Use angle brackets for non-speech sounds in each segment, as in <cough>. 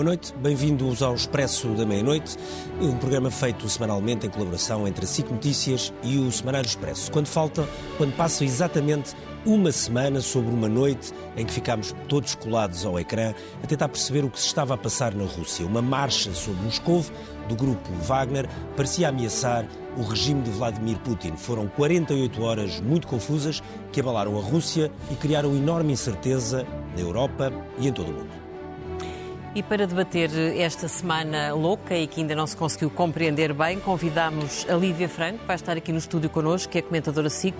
Boa noite, bem-vindos ao Expresso da Meia-Noite, um programa feito semanalmente em colaboração entre a SIC Notícias e o Semanário Expresso. Quando falta, quando passa exatamente uma semana sobre uma noite em que ficámos todos colados ao ecrã a tentar perceber o que se estava a passar na Rússia. Uma marcha sobre Moscou do grupo Wagner parecia ameaçar o regime de Vladimir Putin. Foram 48 horas muito confusas que abalaram a Rússia e criaram enorme incerteza na Europa e em todo o mundo. E para debater esta semana louca e que ainda não se conseguiu compreender bem, convidamos a Lívia Franco, que vai estar aqui no estúdio connosco, que é comentadora SIC,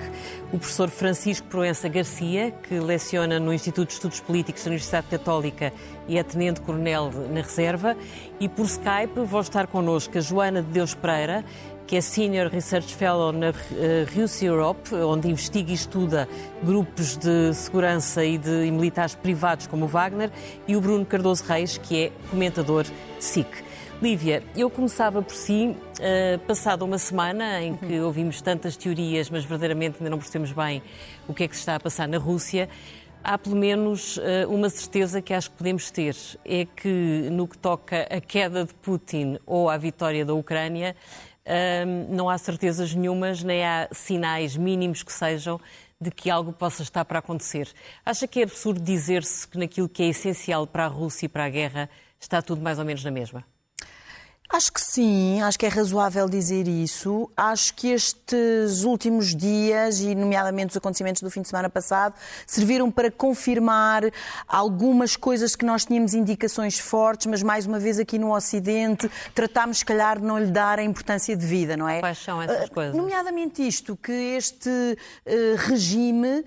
o professor Francisco Proença Garcia, que leciona no Instituto de Estudos Políticos da Universidade Católica e é tenente-coronel na reserva, e por Skype vão estar connosco a Joana de Deus Pereira, que é Senior Research Fellow na Rus Europe, onde investiga e estuda grupos de segurança e de militares privados como o Wagner, e o Bruno Cardoso Reis, que é comentador SIC. Lívia, eu começava por si, uh, passada uma semana em que ouvimos tantas teorias, mas verdadeiramente ainda não percebemos bem o que é que se está a passar na Rússia. Há pelo menos uh, uma certeza que acho que podemos ter, é que no que toca à queda de Putin ou à vitória da Ucrânia, não há certezas nenhumas, nem há sinais mínimos que sejam de que algo possa estar para acontecer. Acha que é absurdo dizer-se que naquilo que é essencial para a Rússia e para a guerra está tudo mais ou menos na mesma? Acho que sim, acho que é razoável dizer isso. Acho que estes últimos dias, e nomeadamente os acontecimentos do fim de semana passado, serviram para confirmar algumas coisas que nós tínhamos indicações fortes, mas mais uma vez aqui no Ocidente tratámos, se calhar, de não lhe dar a importância de vida, não é? Quais são essas coisas? Nomeadamente isto, que este uh, regime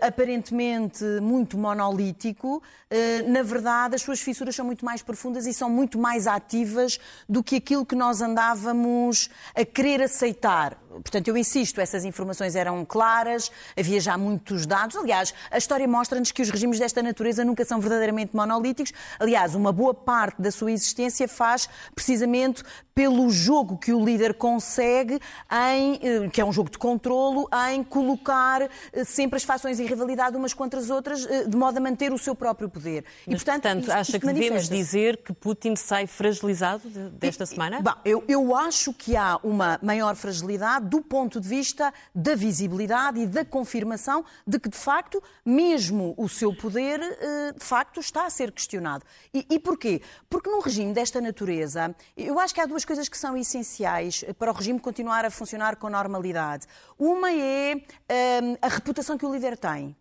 aparentemente muito monolítico, uh, na verdade as suas fissuras são muito mais profundas e são muito mais ativas do que aquilo que nós andávamos a querer aceitar. Portanto, eu insisto, essas informações eram claras, havia já muitos dados. Aliás, a história mostra-nos que os regimes desta natureza nunca são verdadeiramente monolíticos. Aliás, uma boa parte da sua existência faz precisamente pelo jogo que o líder consegue, em, eh, que é um jogo de controlo, em colocar eh, sempre as fações em rivalidade umas contra as outras, eh, de modo a manter o seu próprio poder. E, Mas, portanto, portanto isto, acha isto que devemos dizer que Putin sai fragilizado desta semana? Bom, eu, eu acho que há uma maior fragilidade do ponto de vista da visibilidade e da confirmação de que, de facto, mesmo o seu poder, de facto, está a ser questionado. E, e porquê? Porque num regime desta natureza, eu acho que há duas coisas que são essenciais para o regime continuar a funcionar com normalidade. Uma é hum, a reputação que o líder tem.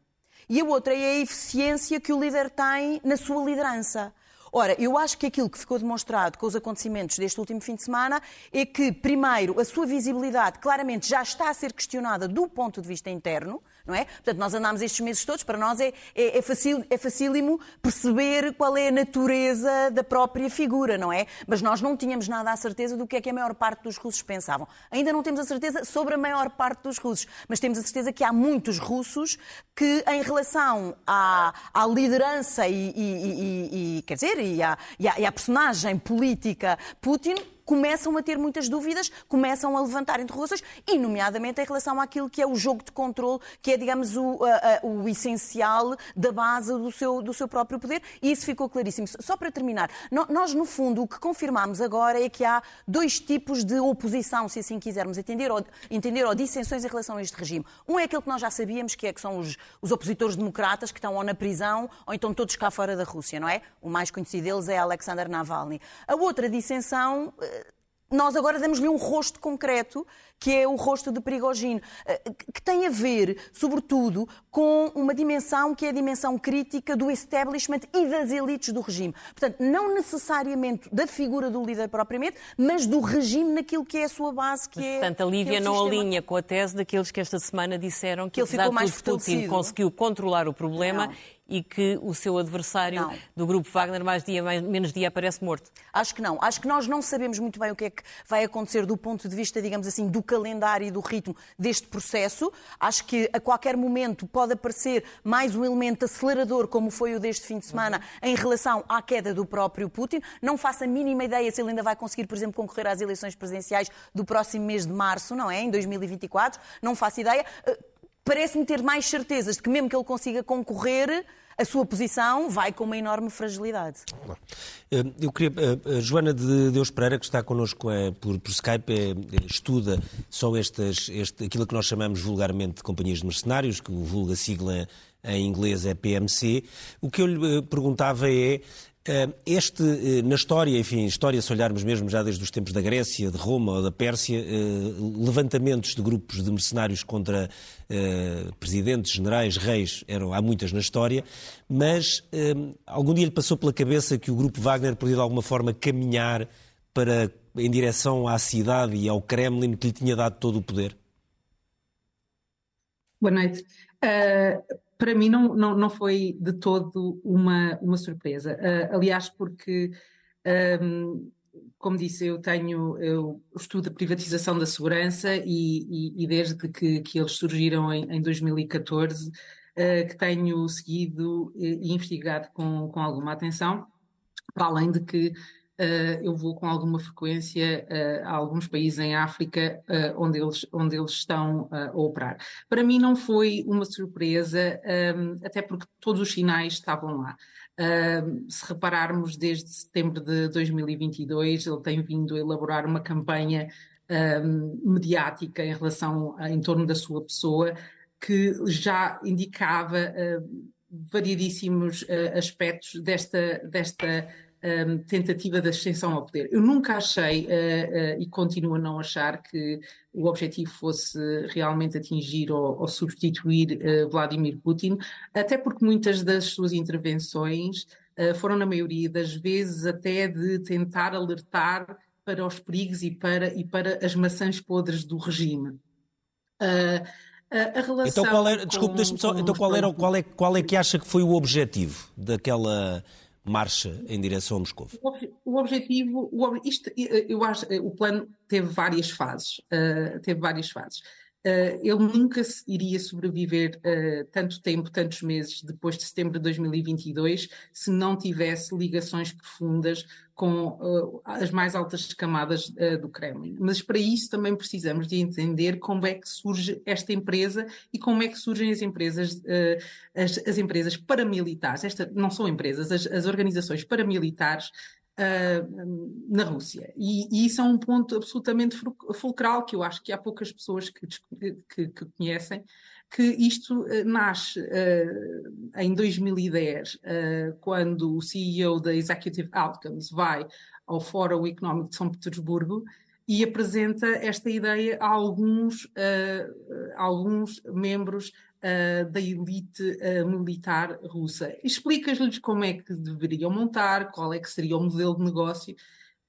E a outra é a eficiência que o líder tem na sua liderança. Ora, eu acho que aquilo que ficou demonstrado com os acontecimentos deste último fim de semana é que, primeiro, a sua visibilidade claramente já está a ser questionada do ponto de vista interno não é? Portanto, nós andámos estes meses todos, para nós é, é, é, facil, é facílimo perceber qual é a natureza da própria figura, não é? Mas nós não tínhamos nada a certeza do que é que a maior parte dos russos pensavam. Ainda não temos a certeza sobre a maior parte dos russos, mas temos a certeza que há muitos russos que, em relação à, à liderança e, e, e, e, quer dizer, e à, à, e à personagem política Putin, começam a ter muitas dúvidas, começam a levantar interrogações, e nomeadamente em relação àquilo que é o jogo de controle, que é, digamos, o, a, o essencial da base do seu, do seu próprio poder, e isso ficou claríssimo. Só para terminar, nós, no fundo, o que confirmamos agora é que há dois tipos de oposição, se assim quisermos entender, ou, entender, ou dissensões em relação a este regime. Um é aquele que nós já sabíamos, que é que são os, os opositores democratas que estão ou na prisão ou então todos cá fora da Rússia, não é? O mais conhecido deles é Alexander Navalny. A outra dissensão nós agora damos-lhe um rosto concreto, que é o rosto de Prigogine, eh, que tem a ver, sobretudo, com uma dimensão que é a dimensão crítica do establishment e das elites do regime. Portanto, não necessariamente da figura do líder propriamente, mas do regime naquilo que é a sua base, que mas, é... Portanto, a Lívia é não sistema... alinha com a tese daqueles que esta semana disseram que, que ele ficou mais Putin conseguiu controlar o problema não. E que o seu adversário não. do grupo Wagner mais dia mais, menos dia aparece morto? Acho que não. Acho que nós não sabemos muito bem o que é que vai acontecer do ponto de vista, digamos assim, do calendário e do ritmo deste processo. Acho que a qualquer momento pode aparecer mais um elemento acelerador, como foi o deste fim de semana, uhum. em relação à queda do próprio Putin. Não faço a mínima ideia se ele ainda vai conseguir, por exemplo, concorrer às eleições presidenciais do próximo mês de março, não é? Em 2024. Não faço ideia. Parece-me ter mais certezas de que, mesmo que ele consiga concorrer, a sua posição vai com uma enorme fragilidade. Eh, eu queria. A eh, Joana de Deus Pereira, que está connosco por, por Skype, estuda só estas, este, aquilo que nós chamamos vulgarmente de companhias de mercenários, que o vulga sigla em inglês é PMC. O que eu lhe perguntava é eh, este, eh, na história, enfim, história, se olharmos mesmo já desde os tempos da Grécia, de Roma ou da Pérsia, eh, levantamentos de grupos de mercenários contra presidentes, generais, reis, eram, há muitas na história, mas algum dia lhe passou pela cabeça que o grupo Wagner podia de alguma forma caminhar para, em direção à cidade e ao Kremlin que lhe tinha dado todo o poder? Boa noite. Uh, para mim não, não, não foi de todo uma, uma surpresa. Uh, aliás, porque, um, como disse, eu tenho, eu estudo a privatização da segurança e, e, e desde que, que eles surgiram em, em 2014, uh, ah, que tenho seguido e investigado com, com alguma atenção, para além de que eu vou com alguma frequência uh, a alguns países em África uh, onde, eles, onde eles estão a operar. Para mim não foi uma surpresa, um, até porque todos os sinais estavam lá. se repararmos, desde setembro de 2022, ele tem vindo a elaborar uma campanha um, mediática em relação, em torno da sua pessoa, que já indicava variedíssimos aspectos desta, desta um, tentativa de ascensão ao poder. Eu nunca achei, uh, uh, e continuo a não achar, que o objetivo fosse realmente atingir ou, ou substituir uh, Vladimir Putin, até porque muitas das suas intervenções foram, na maioria das vezes, até de tentar alertar para os perigos e para, e para as maçãs podres do regime. A relação então qual era, desculpe, deixe-me só, então qual, era, qual, é, qual é que acha que foi o objetivo daquela marcha em direção a Moscou? O objetivo, o, isto, eu acho, o plano teve várias fases, uh, teve várias fases. Uh, ele nunca iria sobreviver uh, tanto tempo, tantos meses depois de setembro de 2022, se não tivesse ligações profundas com uh, as mais altas camadas do Kremlin. Mas para isso também precisamos de entender como é que surge esta empresa e como é que surgem as empresas, as, as, empresas paramilitares. Esta, não são empresas, as, as organizações paramilitares uh, na Rússia. E, e, isso é um ponto absolutamente fulcral que eu acho que há poucas pessoas que, que, que conhecem, que isto uh, nasce uh, em 2010, quando o CEO da Executive Outcomes vai ao Fórum Económico de São Petersburgo e apresenta esta ideia a alguns, a alguns membros uh, da elite uh, militar russa. Explicas-lhes como é que deveriam montar, qual é que seria o modelo de negócio,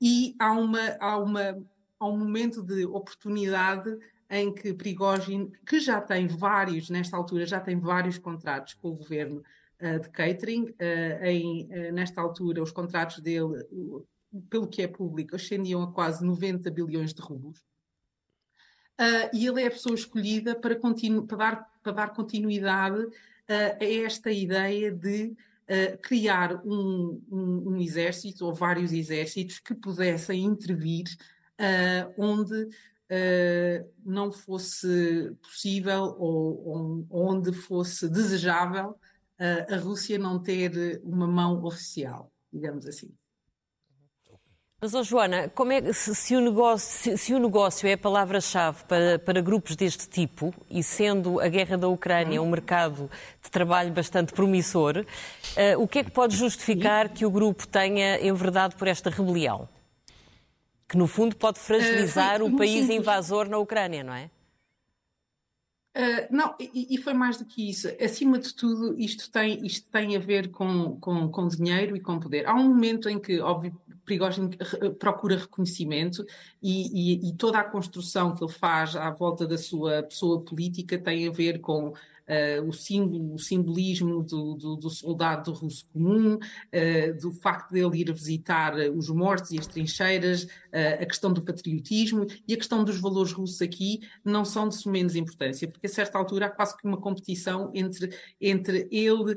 e há, uma, há, uma, há um momento de oportunidade em que Prigozhin, que já tem vários, nesta altura, já tem vários contratos com o governo uh, de catering, em, nesta altura os contratos dele, pelo que é público, ascendiam a quase 90 bilhões de rublos. Uh, e ele é a pessoa escolhida para, para, dar, para dar continuidade uh, a esta ideia de uh, criar um, um, um, exército ou vários exércitos que pudessem intervir onde não fosse possível ou, ou onde fosse desejável a Rússia não ter uma mão oficial, digamos assim. Mas, oh, Joana, como é, se, se, o negócio, se, se, o negócio é a palavra-chave para, para, grupos deste tipo, e sendo a guerra da Ucrânia um mercado de trabalho bastante promissor, uh, o que é que pode justificar que o grupo tenha enverdado por esta rebelião? Que, no fundo, pode fragilizar uh, o país invasor na Ucrânia, não é? Uh, não, e, e, foi mais do que isso. Acima de tudo, isto tem, isto tem a ver com, com, com dinheiro e com poder. Há um momento em que, óbvio, Prigozhin procura reconhecimento e, e, e, toda a construção que ele faz à volta da sua pessoa política tem a ver com uh, o, símbolo, o simbolismo do, do, do, soldado russo comum, uh, do facto dele ir visitar os mortos e as trincheiras, uh, a questão do patriotismo e a questão dos valores russos aqui não são de sumenos importância, porque a certa altura há quase que uma competição entre, entre ele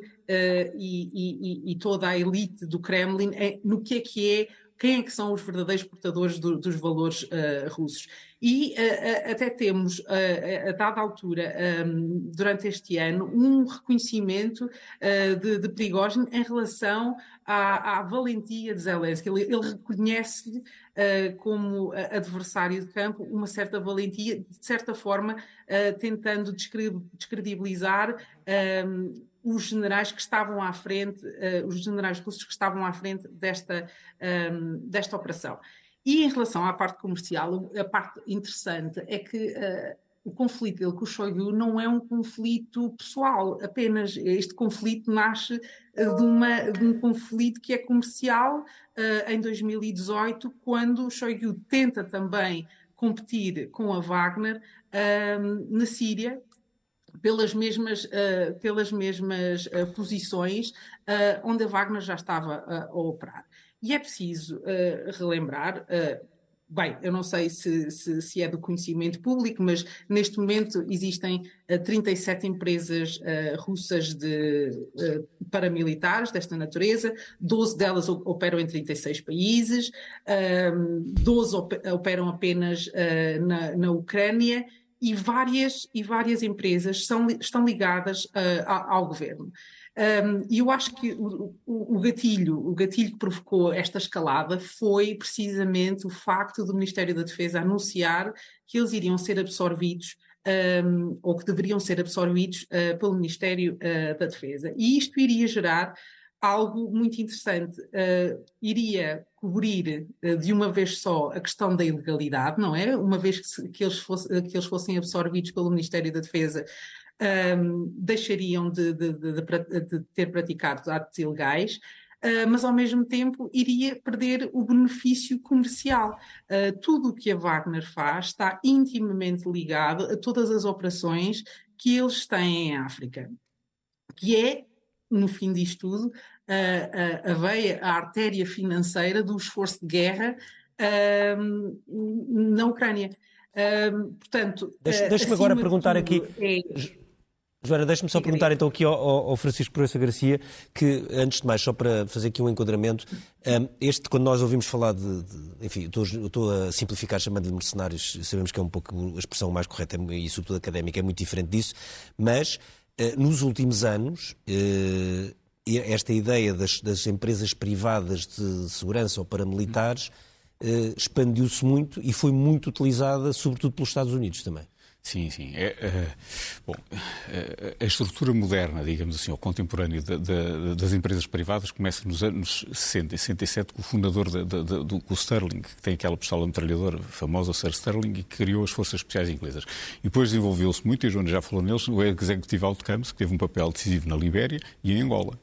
e, e, e, toda a elite do Kremlin no que é que é quem é que são os verdadeiros portadores do, dos valores uh, russos. E uh, até temos, uh, a dada altura, um, durante este ano, um reconhecimento de, de Prigozhin em relação à, à valentia de Zelensky. Ele, ele reconhece-lhe como adversário de campo uma certa valentia, de certa forma, tentando descredibilizar um, os generais que estavam à frente, uh, os generais russos que estavam à frente desta, um, ehm, desta operação. E em relação à parte comercial, a parte interessante é que uh, o conflito dele com o Shoigu não é um conflito pessoal, apenas este conflito nasce uh, de, uma, de, um conflito que é comercial em 2018, quando o Shoigu tenta também competir com a Wagner ehm, na Síria, pelas mesmas, uh, pelas mesmas uh, posições uh, onde a Wagner já estava a operar. E é preciso relembrar, bem, eu não sei se, se, se, é do conhecimento público, mas neste momento existem 37 empresas russas de paramilitares desta natureza, 12 delas operam em 36 países, 12 operam apenas na, na Ucrânia e várias, e várias empresas são, estão ligadas uh, ao governo. Um, e eu acho que o, o, o, gatilho, o gatilho que provocou esta escalada foi precisamente o facto do Ministério da Defesa anunciar que eles iriam ser absorvidos um, ou que deveriam ser absorvidos uh, pelo Ministério uh, da Defesa. E isto iria gerar algo muito interessante. Uh, iria cobrir uh, de uma vez só a questão da ilegalidade, não é? Uma vez que, se, que, eles, fosse, que eles fossem absorvidos pelo Ministério da Defesa, um, deixariam de, de, de, de, ter praticado atos ilegais. Uh, mas ao mesmo tempo iria perder o benefício comercial. Uh, tudo o que a Wagner faz está intimamente ligado a todas as operações que eles têm em África, que é no fim disto tudo, a, a, a veia, a artéria financeira do esforço de guerra um, na Ucrânia. Um, portanto, deixa-me agora perguntar aqui. É... Joana, deixa-me só perguntar então aqui ao, ao Francisco Proença Garcia, que antes de mais, só para fazer aqui um enquadramento, um, este, quando nós ouvimos falar de, de enfim, estou, estou, a simplificar chamando-lhe mercenários, sabemos que é um pouco a expressão mais correta e sobretudo académica, é muito diferente disso, mas eh, nos últimos anos, eh, esta ideia das, das, empresas privadas de segurança ou paramilitares expandiu-se muito e foi muito utilizada, sobretudo pelos Estados Unidos também. Sim, sim. É, é, bom, é, a estrutura moderna, digamos assim, ou contemporânea de, de, das empresas privadas começa nos anos 60 e 67 com o fundador de, do com o Sterling, que tem aquela pistola metralhadora famosa, Sir Sterling, e que criou as Forças Especiais Inglesas. E depois desenvolveu-se muito, e a Joana já falou neles, o Executive Outcomes, que teve um papel decisivo na Libéria e em Angola.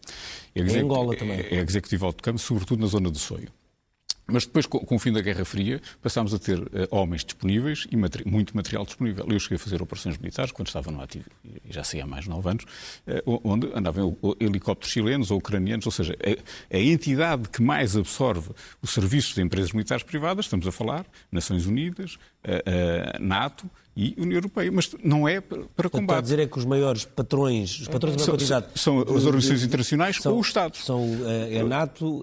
Em Angola também. É, é Executive Outcomes, sobretudo na zona do Soio. Mas depois, com o fim da Guerra Fria, passámos a ter uh, homens disponíveis e muito material disponível. Eu cheguei a fazer operações militares quando estava no ativo, e já sei há mais de nove anos, uh, onde andavam helicópteros chilenos ou ucranianos, ou seja, a, a, entidade que mais absorve os serviços de empresas militares privadas, estamos a falar, Nações Unidas, uh, NATO, e União Europeia, mas não é para combate. Está a dizer é que os maiores patrões, os patrões da quantidade... São, as organizações internacionais são, ou os Estados. São eh, a NATO,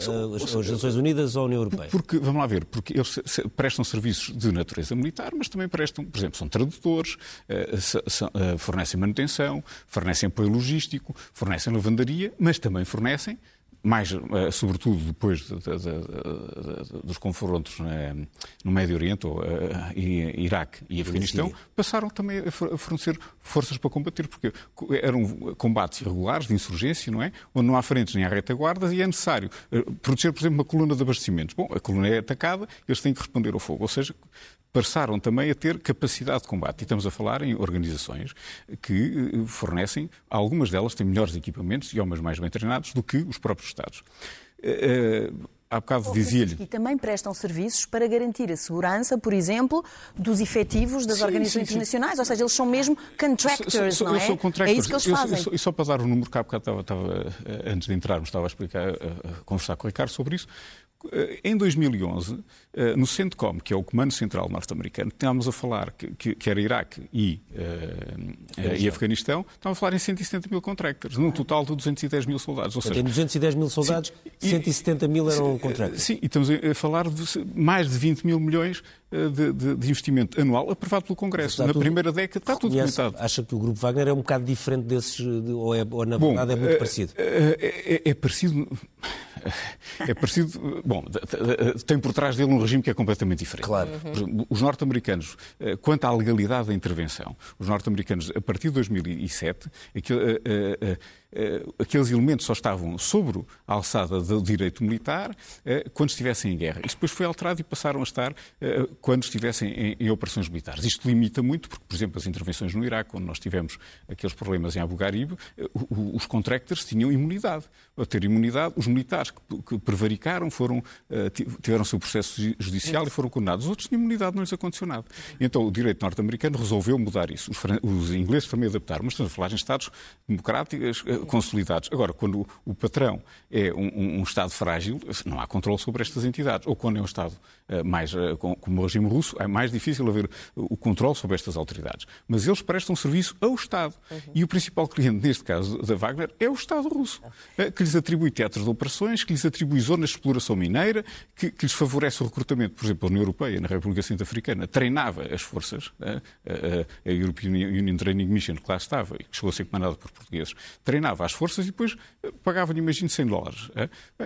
são, as, as Nações Unidas ou a União Europeia? Porque, vamos lá ver, porque eles prestam serviços de natureza militar, mas também prestam, por exemplo, são tradutores, fornecem manutenção, fornecem apoio logístico, fornecem lavandaria, mas também fornecem mais, eh, sobretudo depois de, de, de, dos confrontos no Médio Oriente, ou, uh, Iraque e Afeganistão, passaram também a fornecer forças para combater, porque eram combates irregulares de insurgência, não é? Onde não há frentes nem há retaguardas e é necessário proteger, por exemplo, uma coluna de abastecimentos. Bom, a coluna é atacada, eles têm que responder ao fogo. Ou seja, passaram também a ter capacidade de combate. E estamos a falar em organizações que eh, fornecem, algumas delas têm melhores equipamentos e homens mais bem treinados do que os próprios Estados. Eh, eh, há bocado dizia-lhe. E também prestam serviços para garantir a segurança, por exemplo, dos efetivos das sim, organizações sim, internacionais. Sim. Ou seja, eles são mesmo contractors, so, so, não é? É isso que eles fazem. E só para dar um número que há bocado estava, estava, antes de entrarmos, estava a explicar, a, a conversar com o Ricardo sobre isso. Eh, em 2011, eh, no CENTCOM, que é o Comando Central Norte-Americano, estávamos a falar que, que, era Iraque e, uh, e Afeganistão, estávamos a falar em 170 mil contractors, num total de 210 mil soldados. Ou seja, tem 210 mil soldados, sim, 170 mil eram contractors. Sim, e estamos a falar de mais de 20 mil milhões de, de, de investimento anual aprovado pelo Congresso. Na tudo, primeira década está tudo documentado. Acha que o Grupo Wagner é um bocado diferente desses, ou, é, ou na verdade Bom, é muito parecido? É, é, é parecido. É parecido. Bom, tem por trás dele um regime que é completamente diferente. Claro. Uhum. Os norte-americanos, eh, quanto à legalidade da intervenção, os norte-americanos, a partir de 2007, aquilo, eh, aqueles elementos só estavam sobre a alçada do direito militar eh, quando estivessem em guerra. Isso depois foi alterado e passaram a estar eh, quando estivessem em, operações militares. Isto limita muito, porque, por exemplo, as intervenções no Iraque, quando nós tivemos aqueles problemas em Abu Ghraib, os contractors tinham imunidade. A ter imunidade, os militares que, prevaricaram foram, tiveram seu processo judicial e foram condenados. Os outros tinham imunidade, não lhes aconteceu nada. Então, o direito norte-americano resolveu mudar isso. Os ingleses também adaptaram, mas estamos a falar em Estados democráticos, consolidados. Agora, quando o patrão é um, um, Estado frágil, não há controle sobre estas entidades. Ou quando é um Estado mais, uh, como o regime russo, é mais difícil haver o controle sobre estas autoridades. Mas eles prestam serviço ao Estado. Uhum. E o principal cliente, neste caso da Wagner, é o Estado russo, uh, que lhes atribui teatros de operações, que lhes atribui zonas de exploração mineira, que, que lhes favorece o recrutamento. Por exemplo, a União Europeia, na República Centro-Africana, treinava as forças, a European Union Training Mission, que lá estava, e que chegou a ser comandada por portugueses, treinava as forças e depois eh, pagavam-lhe, imagino, 100 dólares.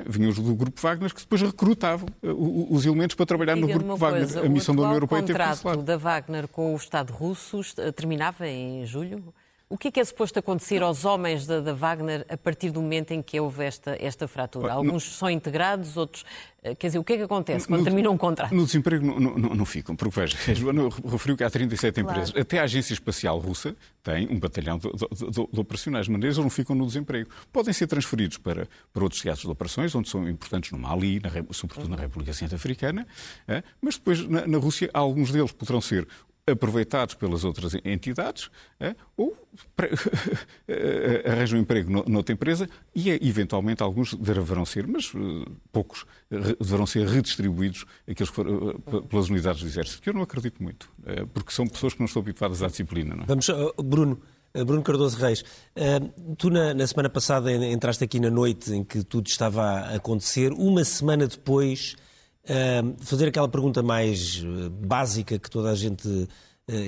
Vinham os do Grupo Wagner que depois recrutavam eh, os elementos para trabalhar no Grupo Wagner. Coisa, a missão da União Europeia teve que O contrato da Wagner com o Estado russo terminava em julho? O que é que é suposto acontecer aos homens da, da, Wagner a partir do momento em que houve esta, esta fratura? Alguns são integrados, outros. Eh, quer dizer, o que é que acontece quando no, termina um contrato? No desemprego não, não, não ficam, porque veja, a <laughs> Joana referiu que há 37 claro. empresas. Até a Agência Espacial Russa tem um batalhão de, de, de, de operacionais, mas eles não ficam no desemprego. Podem ser transferidos para, para outros teatros de operações, onde são importantes no Mali, na, sobretudo na República Centro-Africana, é? mas depois na, na Rússia alguns deles poderão ser aproveitados pelas outras entidades é? ou <laughs> arranjam emprego noutra empresa e, eventualmente, alguns deverão ser, mas uh, poucos, deverão ser redistribuídos aqueles que foram, uh, pelas unidades do Exército, que eu não acredito muito, porque são pessoas que não estão habituadas à disciplina. Não? É? Vamos, Bruno. Bruno Cardoso Reis, tu na, na, semana passada entraste aqui na noite em que tudo estava a acontecer. Uma semana depois fazer aquela pergunta mais eh, básica que toda a gente, uh,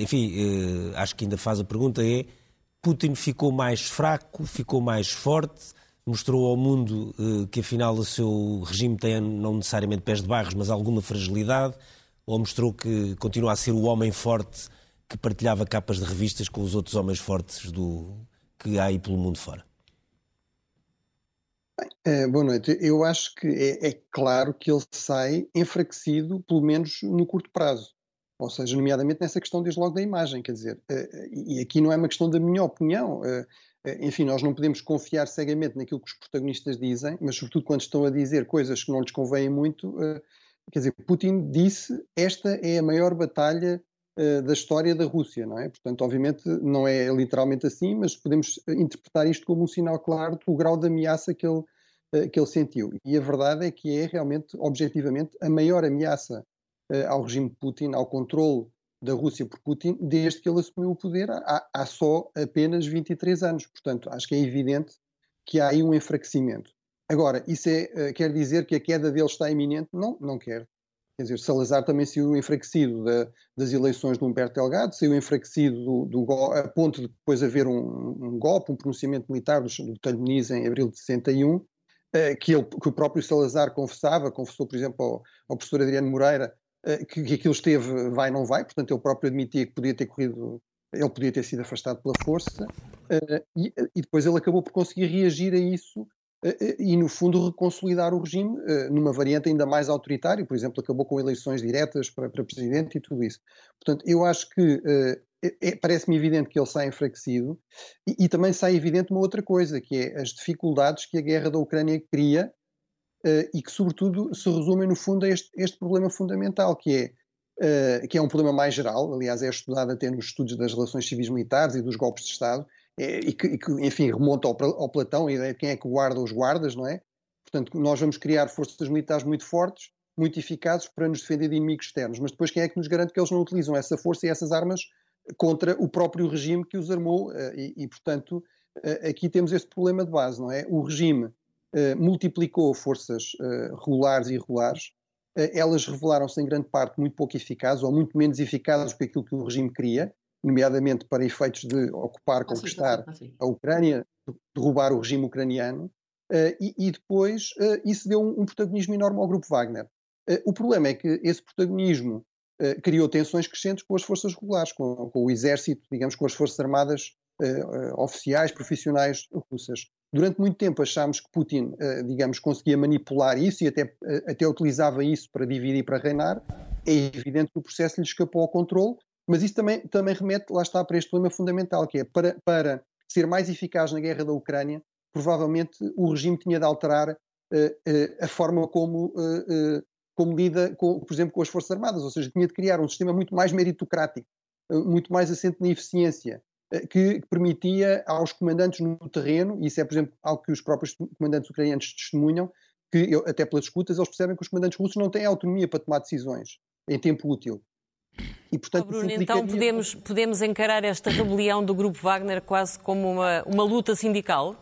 enfim, uh, acho que ainda faz a pergunta é: Putin ficou mais fraco, ficou mais forte, mostrou ao mundo que afinal o seu regime tem não necessariamente pés de barros, mas alguma fragilidade, ou mostrou que continua a ser o homem forte que partilhava capas de revistas com os outros homens fortes do que há aí pelo mundo fora? Bem, uh, boa noite. Eu acho que é, é, claro que ele sai enfraquecido, pelo menos no curto prazo. Ou seja, nomeadamente nessa questão desde logo da imagem, quer dizer, uh, e aqui não é uma questão da minha opinião. Uh, enfim, nós não podemos confiar cegamente naquilo que os protagonistas dizem, mas sobretudo quando estão a dizer coisas que não lhes convêm muito. quer dizer, Putin disse esta é a maior batalha da história da Rússia, não é? Portanto, obviamente não é literalmente assim, mas podemos interpretar isto como um sinal claro do grau de ameaça que ele, que ele sentiu. E a verdade é que é realmente, objetivamente, a maior ameaça ao regime de Putin, ao controle da Rússia por Putin, desde que ele assumiu o poder há, há só apenas 23 anos. Portanto, acho que é evidente que há aí um enfraquecimento. Agora, isso é, quer dizer que a queda dele está iminente? Não, não quer. Quer dizer, Salazar também saiu enfraquecido da, das eleições de Humberto Delgado, saiu enfraquecido do, do, a ponto de depois haver um, um golpe, um pronunciamento militar do, do Muniz em abril de 61, eh, que, ele, que o próprio Salazar confessava, confessou, por exemplo, ao, ao professor Adriano Moreira, eh, que, que aquilo esteve vai não vai, portanto ele próprio admitia que podia ter corrido, ele podia ter sido afastado pela força, eh, e, e depois ele acabou por conseguir reagir a isso e, no fundo, reconsolidar o regime eh, numa variante ainda mais autoritária, por exemplo, acabou com eleições diretas para, para presidente e tudo isso. Portanto, eu acho que é, parece-me evidente que ele sai enfraquecido e, e, também sai evidente uma outra coisa, que é as dificuldades que a guerra da Ucrânia cria e que, sobretudo, se resumem, no fundo, a este, este problema fundamental, que é, que é um problema mais geral, aliás, é estudado até nos estudos das relações civis militares e dos golpes de Estado, e que, e que, enfim, remonta ao, ao Platão, a ideia de quem é que guarda os guardas, não é? Portanto, nós vamos criar forças militares muito fortes, muito eficazes para nos defender de inimigos externos, mas depois quem é que nos garante que eles não utilizam essa força e essas armas contra o próprio regime que os armou? Eh, e, e portanto, eh, aqui temos este problema de base, não é? O regime uh, multiplicou forças regulares e irregulares, elas revelaram-se em grande parte muito pouco eficazes ou muito menos eficazes do que aquilo que o regime queria, nomeadamente para efeitos de ocupar, ah, conquistar ah, a Ucrânia, derrubar o regime ucraniano, e, e, depois isso deu um, um protagonismo enorme ao grupo Wagner. o problema é que esse protagonismo criou tensões crescentes com as forças regulares, com, com, o exército, digamos, com as forças armadas uh, oficiais, profissionais russas. Durante muito tempo achámos que Putin, uh, digamos, conseguia manipular isso e até, até utilizava isso para dividir e para reinar. É evidente que o processo lhe escapou ao controle, mas isso também, também remete, lá está, para este problema fundamental, que é para, para ser mais eficaz na guerra da Ucrânia, provavelmente o regime tinha de alterar a forma como como lida, com, por exemplo, com as Forças Armadas, ou seja, tinha de criar um sistema muito mais meritocrático, muito mais assente na eficiência, que permitia aos comandantes no terreno, e isso é, por exemplo, algo que os próprios comandantes ucranianos testemunham, que até pelas escutas eles percebem que os comandantes russos não têm autonomia para tomar decisões em tempo útil. E, portanto, Bruno, então podemos, podemos encarar esta rebelião do Grupo Wagner quase como uma, uma luta sindical?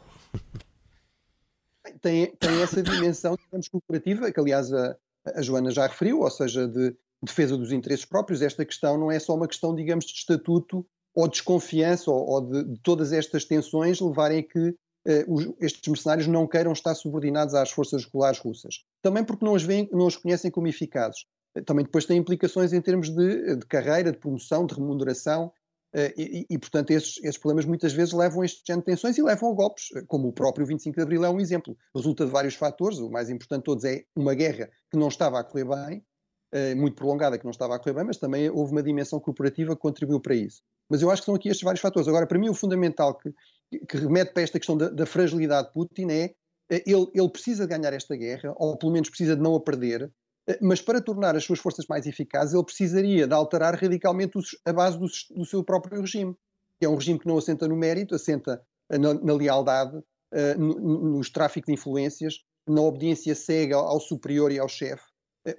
Tem, tem essa dimensão, digamos, cooperativa, que aliás a, a Joana já referiu, ou seja, de defesa dos interesses próprios. Esta questão não é só uma questão, digamos, de estatuto ou desconfiança ou, ou de, de, todas estas tensões levarem a que eh, os, estes mercenários não queiram estar subordinados às forças regulares russas. Também porque não os, veem, não os reconhecem como eficazes. Também depois tem implicações em termos de, de carreira, de promoção, de remuneração, eh, e, e, portanto, esses, esses, problemas muitas vezes levam a este género de tensões e levam a golpes, como o próprio 25 de Abril é um exemplo. Resulta de vários fatores, o mais importante de todos é uma guerra que não estava a correr bem, eh, muito prolongada, que não estava a correr bem, mas também houve uma dimensão corporativa que contribuiu para isso. Mas eu acho que são aqui estes vários fatores. Agora, para mim, o fundamental que, que remete para esta questão da, da fragilidade de Putin é eh, ele, ele, precisa de ganhar esta guerra, ou pelo menos precisa de não a perder, eh, mas para tornar as suas forças mais eficazes, ele precisaria de alterar radicalmente a base do, do seu próprio regime, que é um regime que não assenta no mérito, assenta na, na lealdade, uh, no, nos tráficos de influências, na obediência cega ao superior e ao chefe.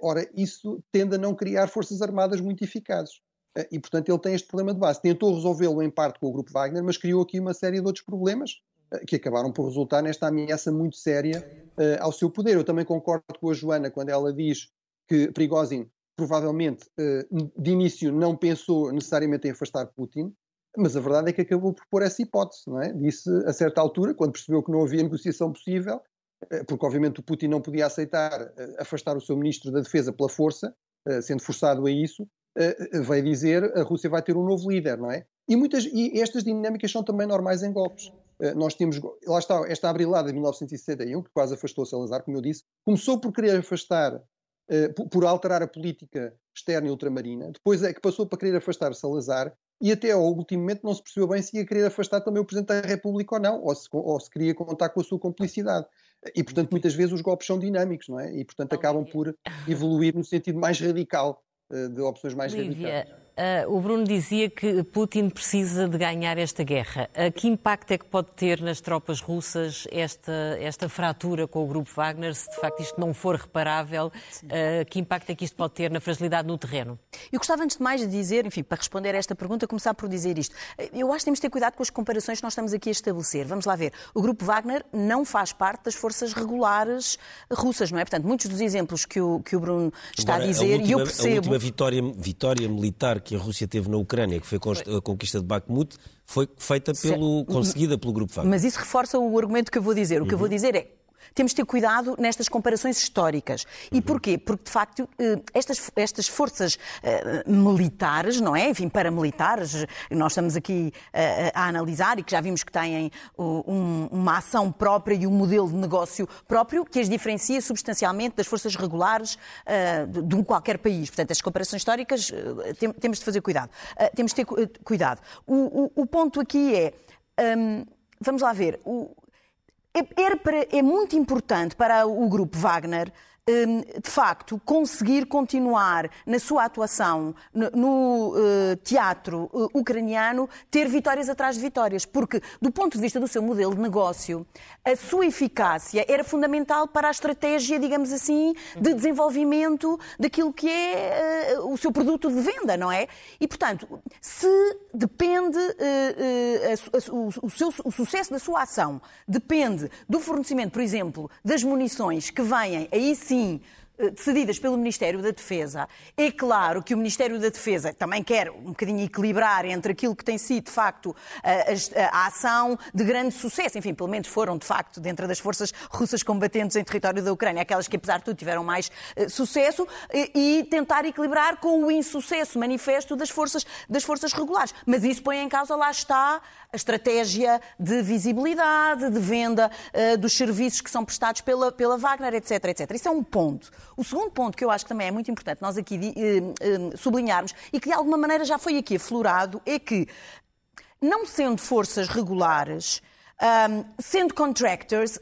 Ora, isso tende a não criar forças armadas muito eficazes. Eh, e, portanto, ele tem este problema de base. Tentou resolvê-lo em parte com o Grupo Wagner, mas criou aqui uma série de outros problemas eh, que acabaram por resultar nesta ameaça muito séria uh, ao seu poder. Eu também concordo com a Joana quando ela diz que Prigozhin provavelmente uh, de início não pensou necessariamente em afastar Putin, mas a verdade é que acabou por pôr essa hipótese, não é? Disse a certa altura, quando percebeu que não havia negociação possível, uh, porque obviamente o Putin não podia aceitar afastar o seu ministro da Defesa pela força, sendo forçado a isso, vai dizer a Rússia vai ter um novo líder, não é? E, muitas, e estas dinâmicas são também normais em golpes. Nós temos, lá está, esta abrilada de 1961, que quase afastou Salazar, como eu disse, começou por querer afastar, por, por, alterar a política externa e ultramarina, depois é que passou para querer afastar Salazar, e até ao último momento não se percebeu bem se ia querer afastar também o Presidente da República ou não, ou se, ou se queria contar com a sua complicidade. E, portanto, muitas vezes os golpes são dinâmicos, não é? E, portanto, acabam por <laughs> evoluir no sentido mais radical eh, de opções mais Lívia, radicais. Uh, o Bruno dizia que Putin precisa de ganhar esta guerra. Uh, que impacto é que pode ter nas tropas russas esta, esta fratura com o grupo Wagner, se de facto isto não for reparável? Uh, que impacto é que isto pode ter na fragilidade no terreno? Eu gostava antes de mais de dizer, enfim, para responder a esta pergunta, começar por dizer isto. Eu acho que temos de ter cuidado com as comparações que nós estamos aqui a estabelecer. Vamos lá ver. O grupo Wagner não faz parte das forças regulares russas, não é? Portanto, muitos dos exemplos que o, que o Bruno está Agora, a dizer, e eu percebo. A última vitória, vitória militar que a Rússia teve na Ucrânia, que foi a conquista de Bakhmut, foi feita pelo, conseguida pelo Grupo Wagner. Mas isso reforça o argumento que eu vou dizer. O que uhum. eu vou dizer é temos de ter cuidado nestas comparações históricas. E uhum. porquê? Porque, de facto, eh, estas, estas forças eh, militares, não é? Enfim, paramilitares, nós estamos aqui a, eh, a analisar e que já vimos que têm um, uma ação própria e um modelo de negócio próprio que as diferencia substancialmente das forças regulares de um qualquer país. Portanto, as comparações históricas temos de fazer cuidado. Temos de ter cuidado. O, o, o ponto aqui é. Um, vamos lá ver. O, é, para, é muito importante para o grupo Wagner de facto, conseguir continuar na sua atuação no, uh, teatro uh, ucraniano, ter vitórias atrás de vitórias, porque, do ponto de vista do seu modelo de negócio, a sua eficácia era fundamental para a estratégia, digamos assim, de desenvolvimento daquilo que é uh, o seu produto de venda, não é? E, portanto, se depende, o, seu, o sucesso da sua ação depende do fornecimento, por exemplo, das munições que vêm aí sim sim decididas pelo Ministério da Defesa. É claro que o Ministério da Defesa também quer um bocadinho equilibrar entre aquilo que tem sido, de facto, a, a, ação de grande sucesso. Enfim, pelo menos foram, de facto, dentro das forças russas combatentes em território da Ucrânia, aquelas que, apesar de tudo, tiveram mais uh, sucesso, e, e, tentar equilibrar com o insucesso manifesto das forças, das forças regulares. Mas isso põe em causa, lá está, a estratégia de visibilidade, de venda uh, dos serviços que são prestados pela, pela Wagner, etc, etc. Isso é um ponto. O segundo ponto que eu acho que também é muito importante nós aqui uh, uh, sublinharmos e que de alguma maneira já foi aqui aflorado é que, não sendo forças regulares, um, sendo contractors,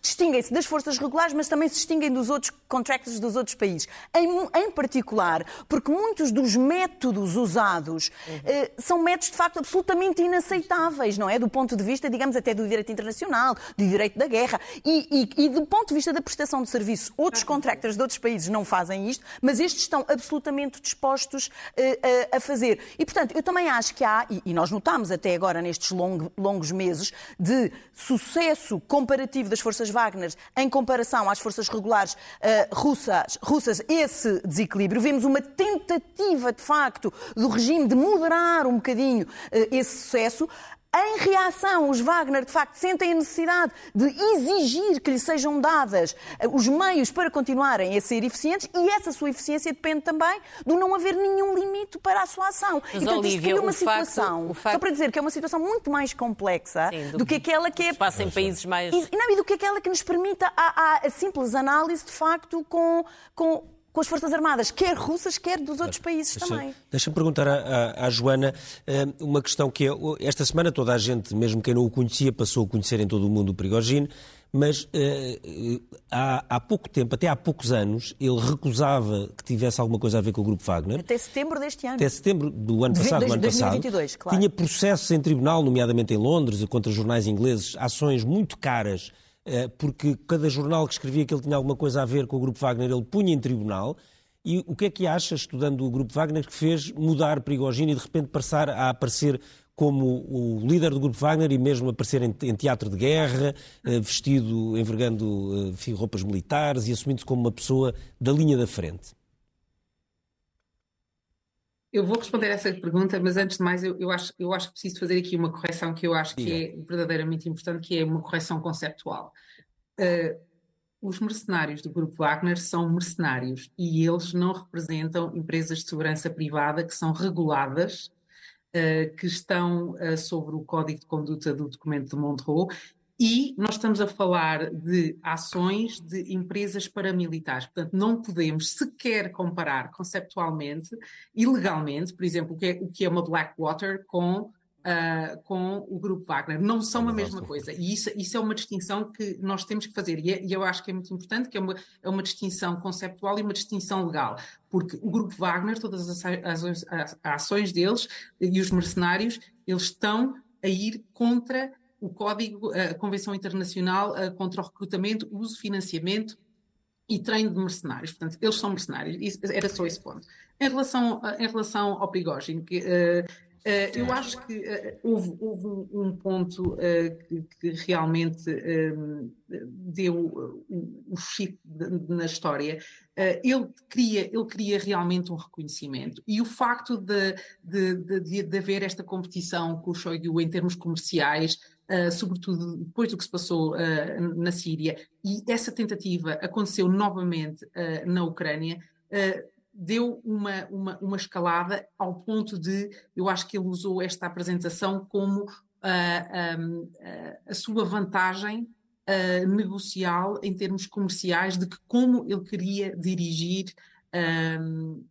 distinguem-se das forças regulares, mas também se distinguem dos outros contractors dos outros países. Em, em particular, porque muitos dos métodos usados uhum. eh, são métodos, de facto, absolutamente inaceitáveis, não é? Do ponto de vista, digamos, até do direito internacional, do direito da guerra. E, e, e do ponto de vista da prestação de serviço, outros contractors de outros países não fazem isto, mas estes estão absolutamente dispostos eh, a, a, fazer. E, portanto, eu também acho que há, e, e nós notamos até agora nestes long, longos meses, de sucesso comparativo das forças Wagner em comparação às forças regulares uh, russas, russas esse desequilíbrio. Vemos uma tentativa, de facto, do regime de moderar um bocadinho eh, esse sucesso. Em reação, os Wagner, de facto, sentem a necessidade de exigir que lhes sejam dadas eh, os meios para continuarem a ser eficientes e essa sua eficiência depende também do não haver nenhum limite para a sua ação. Mas, e, portanto, Olivia, isto cria uma situação, facto, facto... só para dizer que é uma situação muito mais complexa Sim, do, do, que aquela que é... Passa em países mais... E, não, e do que aquela que nos permita a, a, a simples análise, de facto, com... com com as Forças Armadas, quer russas, quer dos outros países deixa, também. Deixa-me perguntar à, à, Joana eh, uma questão que é, esta semana toda a gente, mesmo quem não o conhecia, passou a conhecer em todo o mundo o Prigogine, mas uh, há, há, pouco tempo, até há poucos anos, ele recusava que tivesse alguma coisa a ver com o Grupo Wagner. Até setembro deste ano. Até setembro do ano passado, do ano 2022, passado. Claro. Tinha processos em tribunal, nomeadamente em Londres, contra jornais ingleses, ações muito caras porque cada jornal que escrevia que ele tinha alguma coisa a ver com o Grupo Wagner, ele punha em tribunal. E o que é que acha, estudando o Grupo Wagner, que fez mudar Prigogine e de repente passar a aparecer como o líder do Grupo Wagner e mesmo aparecer em, teatro de guerra, eh, vestido, envergando eh, roupas militares e assumindo-se como uma pessoa da linha da frente? Eu vou responder essa pergunta, mas antes de mais, eu, eu, acho, eu acho que preciso fazer aqui uma correção que eu acho que é verdadeiramente importante, que é uma correção conceptual. Uh, os mercenários do Grupo Wagner são mercenários e eles não representam empresas de segurança privada que são reguladas, uh, que estão uh, sobre o Código de Conduta do documento de Montreux e nós estamos a falar de ações de empresas paramilitares. Portanto, não podemos sequer comparar conceptualmente e legalmente, por exemplo, o que é, o que é uma Blackwater com Uh, com o grupo Wagner. Não são a mesma coisa. E isso, isso é uma distinção que nós temos que fazer. E, é, e eu acho que é muito importante, que é uma, é uma distinção conceptual e uma distinção legal. Porque o grupo Wagner, todas as ações, as ações deles e os mercenários, eles estão a ir contra o Código, a Convenção Internacional contra o Recrutamento, Uso, Financiamento e Treino de Mercenários. Portanto, eles são mercenários. Era só esse ponto. Em relação, em relação ao Prigogine, que, uh, eu acho que uh, houve, houve, um ponto uh, que, que, realmente deu o, chique na história. ele, queria, ele queria realmente um reconhecimento. E o facto de, de, de, de haver esta competição com o Shoigu em termos comerciais uh, sobretudo depois do que se passou uh, na Síria, e essa tentativa aconteceu novamente uh, na Ucrânia, deu uma, uma, uma, escalada ao ponto de, eu acho que ele usou esta apresentação como um, a sua vantagem negocial em termos comerciais, de que como ele queria dirigir um,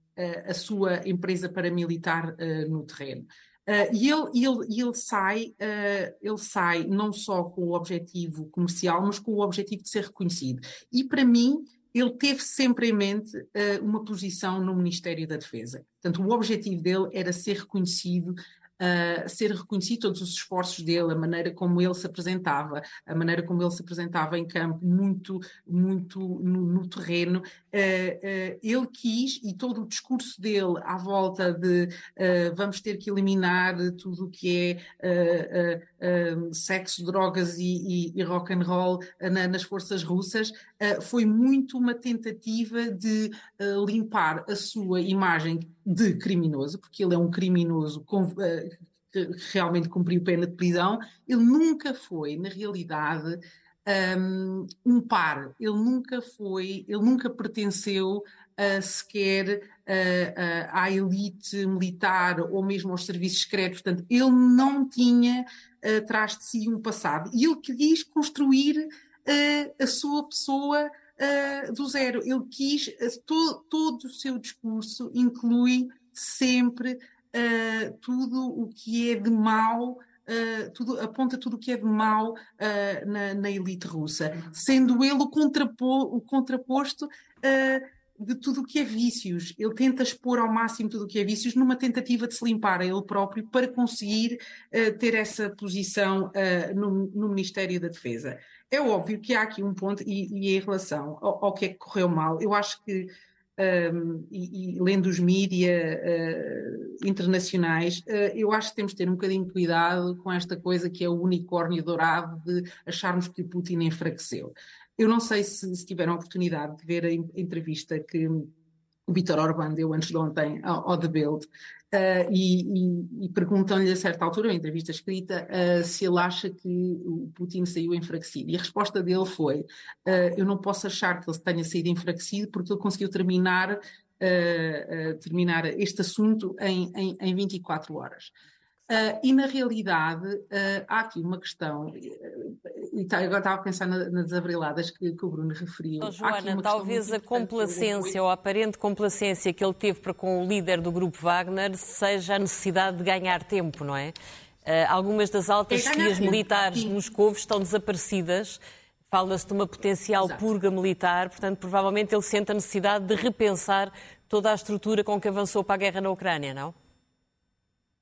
a sua empresa paramilitar no terreno. Uh, e ele, ele, ele, sai, uh, ele sai não só com o objetivo comercial, mas com o objetivo de ser reconhecido. E para mim, ele teve sempre em mente uh, uma posição no Ministério da Defesa. Portanto, o objetivo dele era ser reconhecido uh, ser reconhecido todos os esforços dele, a maneira como ele se apresentava, a maneira como ele se apresentava em campo, muito, muito no, no terreno. Uh, uh, ele quis, e todo o discurso dele à volta de vamos ter que eliminar tudo o que é sexo, drogas e, e, e rock and roll na, nas forças russas, foi muito uma tentativa de limpar a sua imagem de criminoso, porque ele é um criminoso com, uh, que realmente cumpriu pena de prisão, ele nunca foi, na realidade, um, um par, ele nunca foi, ele nunca pertenceu uh, sequer uh, à elite militar ou mesmo aos serviços secretos, portanto, ele não tinha atrás de si um passado, e ele quis construir a sua pessoa uh, do zero. Ele quis, to, todo o seu discurso inclui sempre uh, tudo o que é de mal. Uh, tudo, aponta tudo o que é de mal uh, na, na, elite russa, sendo ele o, contrapo, o contraposto uh, de tudo o que é vícios. Ele tenta expor ao máximo tudo o que é vícios numa tentativa de se limpar a ele próprio para conseguir ter essa posição no, no Ministério da Defesa. É óbvio que há aqui um ponto, e, e em relação ao, ao, que é que correu mal, eu acho que, um, e, e, lendo os mídia uh, internacionais, uh, eu acho que temos de ter um bocadinho de cuidado com esta coisa que é o unicórnio dourado de acharmos que Putin enfraqueceu. Eu não sei se, se tiveram a oportunidade de ver a entrevista que o Vítor Orbán deu antes de ontem ao, ao The Bild, Uh, e, e, e perguntam-lhe a certa altura, uma entrevista escrita, uh, se ele acha que o Putin saiu enfraquecido. E a resposta dele foi: uh, Eu não posso achar que ele tenha saído enfraquecido porque ele conseguiu terminar, terminar este assunto em, em, em 24 horas. Uh, e na realidade uh, há aqui uma questão, e tá, agora estava a pensar na, nas abreladas que, que, o Bruno referiu. Oh, Joana, talvez a complacência ou a aparente complacência que ele teve para com o líder do grupo Wagner seja a necessidade de ganhar tempo, não é? Uh, algumas das altas é militares sim. Moscou estão desaparecidas. Fala-se de uma potencial Exato. purga militar, portanto, provavelmente ele sente a necessidade de repensar toda a estrutura com que avançou para a guerra na Ucrânia, não?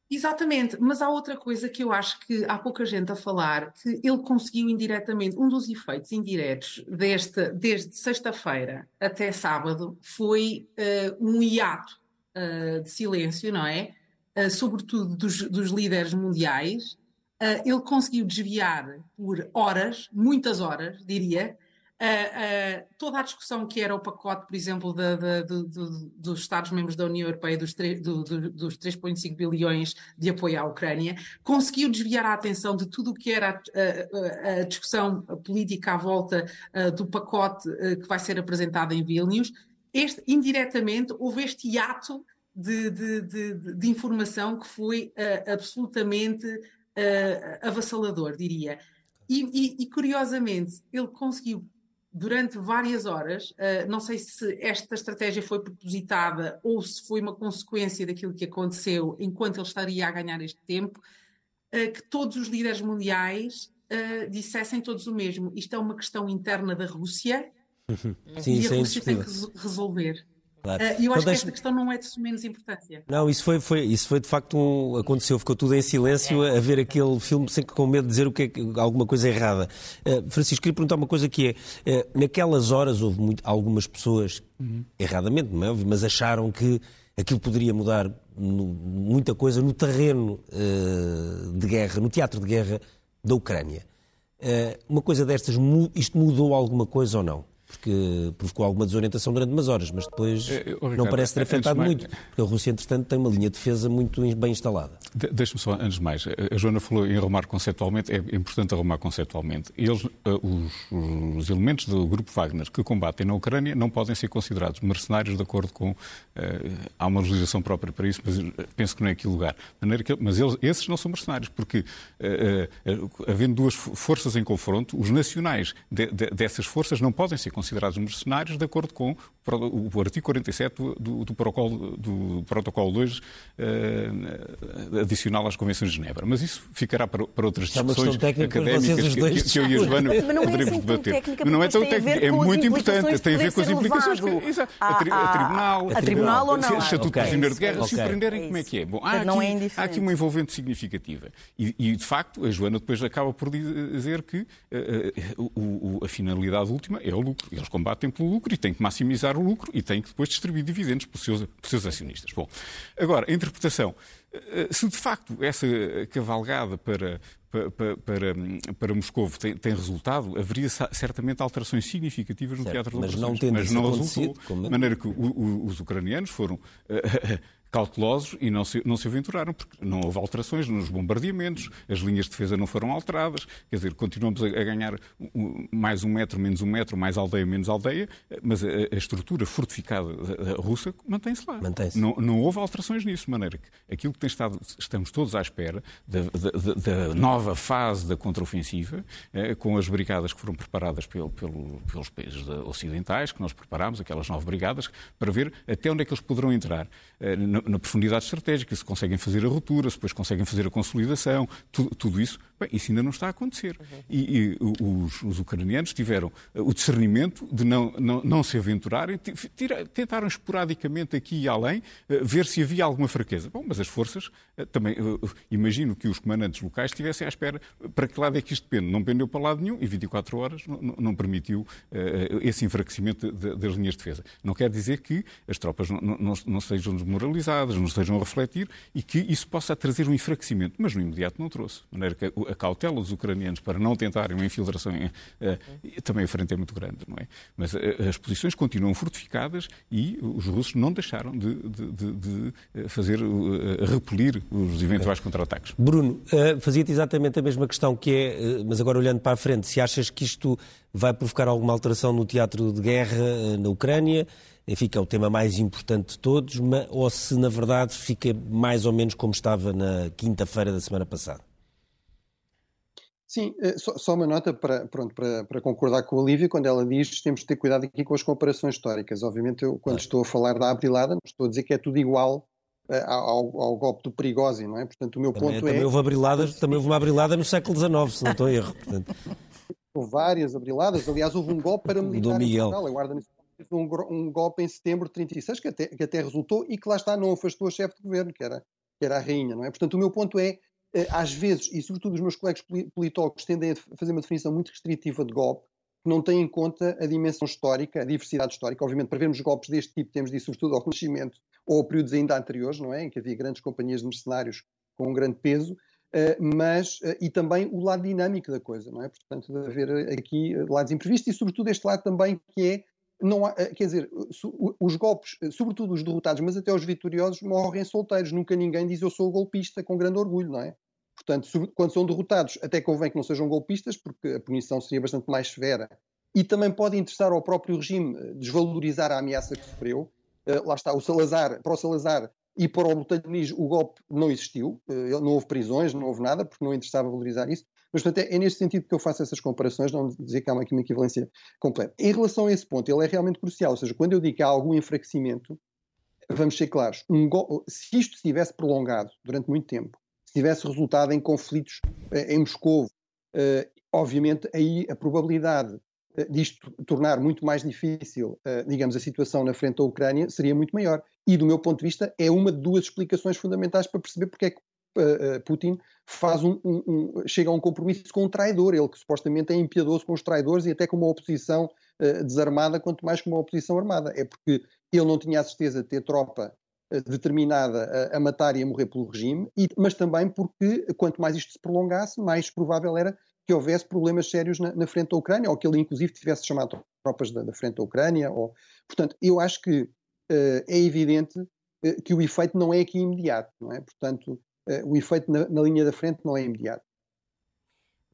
Exatamente, mas há outra coisa que eu acho que há pouca gente a falar, que ele conseguiu indiretamente, um dos efeitos indiretos deste, desde sexta-feira até sábado foi uh, um hiato uh, de silêncio, não é? Uh, sobretudo dos, dos, líderes mundiais. ele conseguiu desviar por horas, muitas horas, diria, Toda a discussão que era o pacote, por exemplo, dos Estados-membros da União Europeia dos, do, do, dos 3,5 bilhões de apoio à Ucrânia, conseguiu desviar a atenção de tudo o que era a, a, a discussão política à volta do pacote que vai ser apresentado em Vilnius. Este, indiretamente, houve este hiato de, de informação que foi absolutamente avassalador, diria. E, e, e, curiosamente, ele conseguiu durante várias horas. Uh, não sei se esta estratégia foi propositada ou se foi uma consequência daquilo que aconteceu enquanto ele estaria a ganhar este tempo, uh, que todos os líderes mundiais uh, dissessem todos o mesmo. Isto é uma questão interna da Rússia uhum. Sim, e a Rússia tem que resolver. Claro. Uh, eu então acho que esta questão não é de menos importância. Não, isso foi, foi, isso foi de facto um, aconteceu, ficou tudo em silêncio é. a ver aquele filme sem com medo de dizer o que é, alguma coisa errada. Uh, Francisco, queria perguntar uma coisa que é, uh, naquelas horas houve muito, algumas pessoas, uhum. erradamente, não é óbvio, mas acharam que aquilo poderia mudar no, muita coisa no terreno de guerra, no teatro de guerra da Ucrânia. uma coisa destas, isto mudou alguma coisa ou não? Porque provocou alguma desorientação durante umas horas, mas depois é, Ricardo, não parece ter afetado mais... muito, porque a Rússia, entretanto, tem uma linha de defesa muito bem instalada. De Deixe-me só, antes de mais, a Joana falou em arrumar conceptualmente, é importante arrumar conceptualmente. Eles, eh, os, os, elementos do grupo Wagner que combatem na Ucrânia não podem ser considerados mercenários de acordo com. Uh, há uma legislação própria para isso, mas penso que não é aqui o lugar. Que, mas eles, esses não são mercenários, porque, uh, havendo duas forças em confronto, os nacionais de, de, dessas forças não podem ser considerados mercenários de acordo com o artigo 47 do, do, protocolo, do protocolo 2 uh, adicional às Convenções de Genebra. Mas isso ficará para, para outras é discussões académicas que, que, que, eu e a Joana poderemos é debater. Técnica, mas não é tão técnico, é muito importante, tem a ver com as implicações. Que, exato, a, a, a, tribunal, a tribunal ou não? Estatuto okay. Prisioneiro de Guerra, okay. se o prenderem, como é que é? Bom, há, aqui, é há aqui uma envolvente significativa. E, e, de facto, a Joana depois acaba por dizer que uh, uh, a finalidade última é o lucro. Eles combatem pelo lucro e têm que maximizar o lucro e têm que depois distribuir dividendos para os seus, para os seus acionistas. Bom, agora, a interpretação. Eh, se de facto essa cavalgada para, para, para, para Moscou tem, tem, resultado, haveria certamente alterações significativas no certo, teatro de operações. Mas não, mas não resultou. De maneira que o, o, os ucranianos foram eh, <laughs> cautelosos e não se, não se aventuraram, porque não houve alterações nos bombardeamentos, as linhas de defesa não foram alteradas, quer dizer, continuamos a, ganhar mais um metro, menos um metro, mais aldeia, menos aldeia, mas a, a estrutura fortificada russa mantém-se lá. Mantém não, não houve alterações nisso, de maneira que aquilo que tem estado, estamos todos à espera da, da, da nova fase da contraofensiva, eh, com as brigadas que foram preparadas pelo, pelo, pelos países ocidentais, que nós preparámos, aquelas nove brigadas, para ver até onde é que eles poderão entrar. Eh, na, na, profundidade estratégica, se conseguem fazer a ruptura, se depois conseguem fazer a consolidação, tudo, tudo isso, bem, isso ainda não está a acontecer. Uhum. E, e os, os, ucranianos tiveram eh, o discernimento de não, não, não se aventurarem, tira, tentaram esporadicamente aqui e além uh, ver se havia alguma fraqueza. Bom, mas as forças, uh, também imagino que os comandantes locais estivessem à espera para que lado é que isto depende. Não pendeu para lado nenhum e 24 horas não, não permitiu esse enfraquecimento das linhas de defesa. Não quer dizer que as tropas não, não, não sejam desmoralizadas não estejam a refletir e que isso possa trazer um enfraquecimento, mas no imediato não trouxe. De maneira que a cautela dos ucranianos para não tentarem uma infiltração uh, também a frente é muito grande, não é? Mas uh, as posições continuam fortificadas e os russos não deixaram de, de, de, de eh, fazer uh, repelir os eventuais contra-ataques. Bruno, fazia-te exatamente a mesma questão que é, mas agora olhando para a frente, se achas que isto vai provocar alguma alteração no teatro de guerra na Ucrânia? enfim, que é o tema mais importante de todos, ou se na verdade fica mais ou menos como estava na quinta-feira da semana passada? Sim, eh, só, uma nota para, pronto, para, para, concordar com a Olivia, quando ela diz que temos de ter cuidado aqui com as comparações históricas. Obviamente, eu, quando estou a falar da abrilada, não estou a dizer que é tudo igual uh, ao, ao, golpe do Perigosi, não é? Portanto, o meu também, ponto também é... Houve abriladas, também houve uma abrilada no século XIX, se não estou a erro. Portanto. Houve várias abriladas, aliás, houve um golpe para militar Miguel. em Portugal, a Guarda um, um, golpe em setembro de 36 que até, que até resultou e que lá está, não afastou a chefe de governo, que era, que era a rainha, não é? Portanto, o meu ponto é, eh, às vezes, e sobretudo os meus colegas politólogos tendem a fazer uma definição muito restritiva de golpe, que não tem em conta a dimensão histórica, a diversidade histórica. Obviamente, para vermos golpes deste tipo, temos de ir sobretudo ao Renascimento ou a períodos ainda anteriores, não é? Em que havia grandes companhias de mercenários com um grande peso, Uh, mas, uh, e também o lado dinâmico da coisa, não é? Portanto, de haver aqui lados imprevistos e, sobretudo, este lado também que é não há, eh, quer dizer, os golpes, eh, sobretudo os derrotados, mas até os vitoriosos, morrem solteiros. Nunca ninguém diz eu sou golpista com grande orgulho, não é? Portanto, quando são derrotados, até convém que não sejam golpistas, porque a punição seria bastante mais severa. E também pode interessar ao próprio regime eh, desvalorizar a ameaça que sofreu. lá está, o Salazar, para o Salazar e para o Botelhoniz o golpe não existiu, não houve prisões, não houve nada, porque não interessava valorizar isso. Mas, portanto, é, é neste sentido que eu faço essas comparações, não dizer que há aqui uma equivalência completa. Em relação a esse ponto, ele é realmente crucial, ou seja, quando eu digo que há algum enfraquecimento, vamos ser claros, um se isto se tivesse prolongado durante muito tempo, se tivesse resultado em conflitos eh, em Moscou, eh, obviamente aí a probabilidade eh, disto tornar muito mais difícil, digamos, a situação na frente da Ucrânia seria muito maior. E, do meu ponto de vista, é uma de duas explicações fundamentais para perceber porque é que Putin faz um, um, um, chega a um compromisso com um traidor, ele que supostamente é impiedoso com os traidores e até com uma oposição uh, desarmada, quanto mais com uma oposição armada. É porque ele não tinha a certeza de ter tropa determinada a, a, matar e a morrer pelo regime, e, mas também porque quanto mais isto se prolongasse, mais provável era que houvesse problemas sérios na, na frente da Ucrânia, ou que ele inclusive tivesse chamado tropas da, da frente da Ucrânia. Ou... Portanto, eu acho que é evidente que o efeito não é aqui imediato, não é? Portanto, eh, o efeito na, na, linha da frente não é imediato.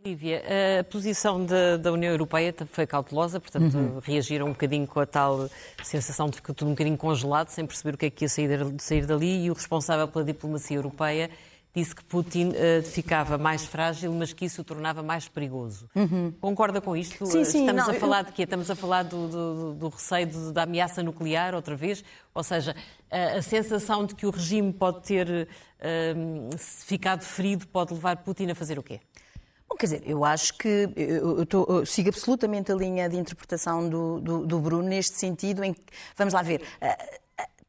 Lívia, a posição da, da União Europeia foi cautelosa, portanto uhum. reagiram um bocadinho com a tal sensação de ficar tudo um bocadinho congelado, sem perceber o que é que ia sair, sair dali, e o responsável pela diplomacia europeia disse que Putin uh, ficava mais frágil, mas que isso o tornava mais perigoso. Uhum. Concorda com isto? Sim, sim. Estamos não, a falar eu... de quê? Estamos a falar do, do, do receio de, da ameaça nuclear outra vez? Ou seja, a, a sensação de que o regime pode ter uh, ficado ferido pode levar Putin a fazer o quê? Bom, quer dizer, eu acho que eu, tô, eu sigo absolutamente a linha de interpretação do, do, do, Bruno neste sentido em que, vamos lá ver, uh,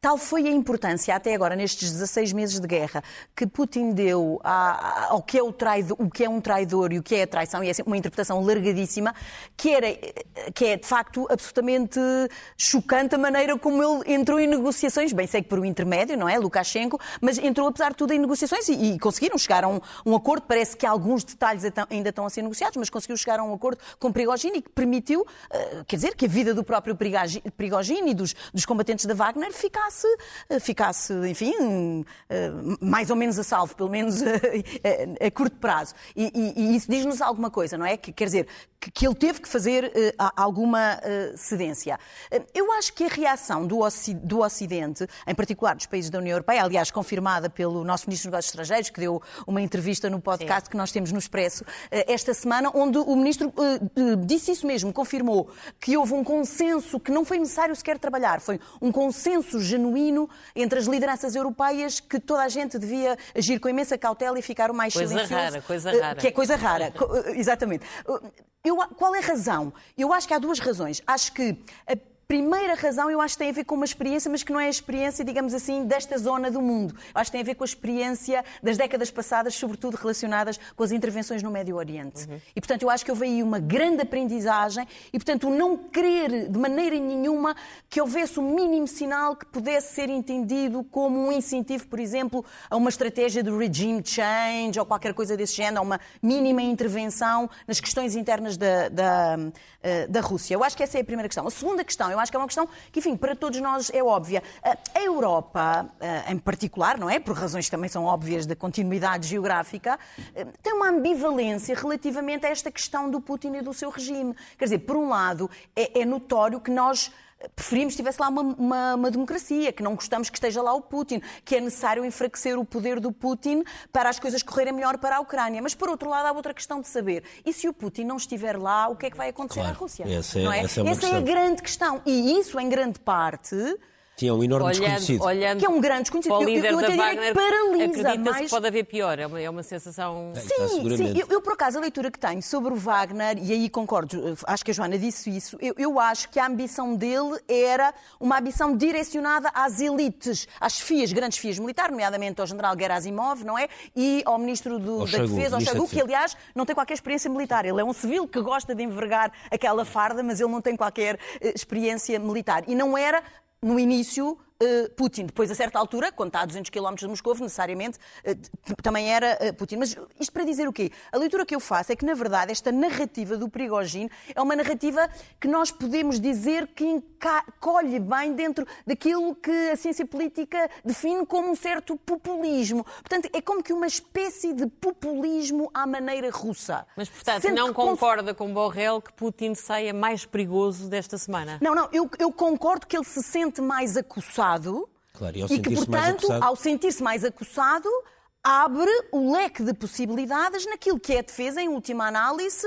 Tal foi a importância, até agora, nestes 16 meses de guerra, que Putin deu ao que é, o, traidor, o que é um traidor e o que é a traição, e é uma interpretação largadíssima, que, era, que é, de facto, absolutamente chocante a maneira como ele entrou em negociações, bem sei que por um intermédio, não é, Lukashenko, mas entrou, apesar de tudo, em negociações e, e conseguiram chegar a um, um, acordo. Parece que alguns detalhes ainda estão a ser negociados, mas conseguiu chegar a um acordo com Prigogine que permitiu, uh, quer dizer, que a vida do próprio Prigogine e dos, dos combatentes da Wagner ficasse ficasse, eh, ficasse, enfim, eh, mais ou menos a salvo, pelo menos a, <laughs> a, a curto prazo. E, e, e isso diz-nos alguma coisa, não é? Que, quer dizer, que, que ele teve que fazer uh, alguma uh, cedência. Uh, eu acho que a reação do, do Ocidente, em particular dos países da União Europeia, aliás, confirmada pelo nosso Ministro dos Negócios Estrangeiros, que deu uma entrevista no podcast Sim. que nós temos no Expresso esta semana, onde o Ministro disse isso mesmo, confirmou que houve um consenso que não foi necessário sequer trabalhar, foi um consenso genuíno entre as lideranças europeias que toda a gente devia agir com imensa cautela e ficar o mais coisa silencioso. Rara, coisa rara. Que é coisa rara, exatamente. Eu, qual é a razão? Eu acho que há duas razões. Acho que a primeira razão eu acho que tem a ver com uma experiência, mas que não é a experiência, digamos assim, desta zona do mundo. Eu acho que tem a ver com a experiência das décadas passadas, sobretudo relacionadas com as intervenções no Médio Oriente. Uhum. E, portanto, eu acho que houve aí uma grande aprendizagem e, portanto, o não querer de maneira nenhuma que houvesse o um mínimo sinal que pudesse ser entendido como um incentivo, por exemplo, a uma estratégia de regime change ou qualquer coisa desse género, a uma mínima intervenção nas questões internas da, da, eh, da Rússia. Eu acho que essa é a primeira questão. A segunda questão, eu acho que é uma questão que, enfim, para todos nós é óbvia. A Europa, em particular, não é? Por razões que também são óbvias da continuidade geográfica, eh, tem uma ambivalência relativamente a esta questão do Putin e do seu regime. Quer dizer, por um lado, é, é notório que nós preferimos que estivesse lá uma, uma, uma, democracia, que não gostamos que esteja lá o Putin, que é necessário enfraquecer o poder do Putin para as coisas correrem melhor para a Ucrânia. Mas, por outro lado, há outra questão de saber. E se o Putin não estiver lá, o que é que vai acontecer claro, à Rússia? Essa é, é? Essa, é, essa é a grande questão. E isso, em grande parte, tinha um enorme olhando, desconhecido. Olhando que é um grande desconhecido. eu, eu, eu até Wagner, paralisa. Mas... que pode haver pior, é uma, é uma sensação... É, sim, sim. Eu, eu, por acaso, a leitura que tenho sobre o Wagner, e aí concordo, acho que a Joana disse isso, eu, eu acho que a ambição dele era uma ambição direcionada às elites, às FIAs, grandes FIAs militares, nomeadamente ao general Gerasimov, não é? E ao ministro do, da Shoigu, Defesa, ao Shoigu, que aliás não tem qualquer experiência militar. Ele é um civil que gosta de envergar aquela farda, mas ele não tem qualquer eh, experiência militar. E não era no início Putin. Depois, a certa altura, quando está a 200 km de Moscou, necessariamente eh, também era eh, Putin. Mas isto para dizer o quê? A leitura que eu faço é que, na verdade, esta narrativa do Prigogine é uma narrativa que nós podemos dizer que colhe bem dentro daquilo que a ciência política define como um certo populismo. Portanto, é como que uma espécie de populismo à maneira russa. Mas, portanto, não concorda com Borrell que Putin saia mais perigoso desta semana? Não, não. Eu, eu concordo que ele se sente mais acusado acossado claro, e, e que, portanto, ao sentir-se mais acossado, abre o leque de possibilidades naquilo que é a defesa, em última análise,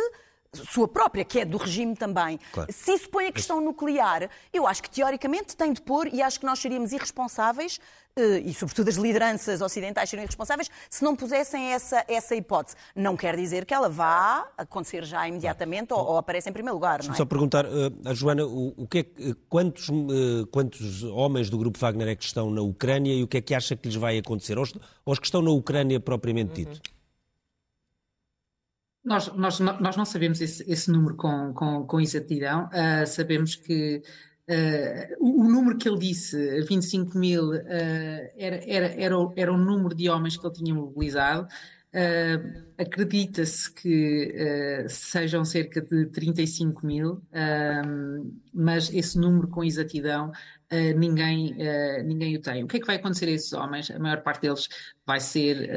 sua própria, que é do regime também. Claro. Se isso põe a questão nuclear, eu acho que teoricamente tem de pôr, e acho que nós seríamos irresponsáveis, eh, e sobretudo as lideranças ocidentais seriam irresponsáveis, se não pusessem essa, essa hipótese. Não quer dizer que ela vá acontecer já imediatamente ou, ou apareça em primeiro lugar. Não é? Só perguntar uh, a Joana, o, o que é, quantos, uh, quantos homens do grupo Wagner é que estão na Ucrânia e o que é que acha que lhes vai acontecer? Aos, aos que estão na Ucrânia propriamente dito? Uhum. Nós, nós, nós não sabemos esse, esse número com, com, com exatidão. Uh, sabemos que uh, o, o, número que ele disse, 25 mil, uh, era, era, era, o, era o número de homens que ele tinha mobilizado. Uh, Acredita-se que sejam cerca de 35 mil, mas esse número com exatidão ninguém, ninguém o tem. O que é que vai acontecer a esses homens? A maior parte deles vai ser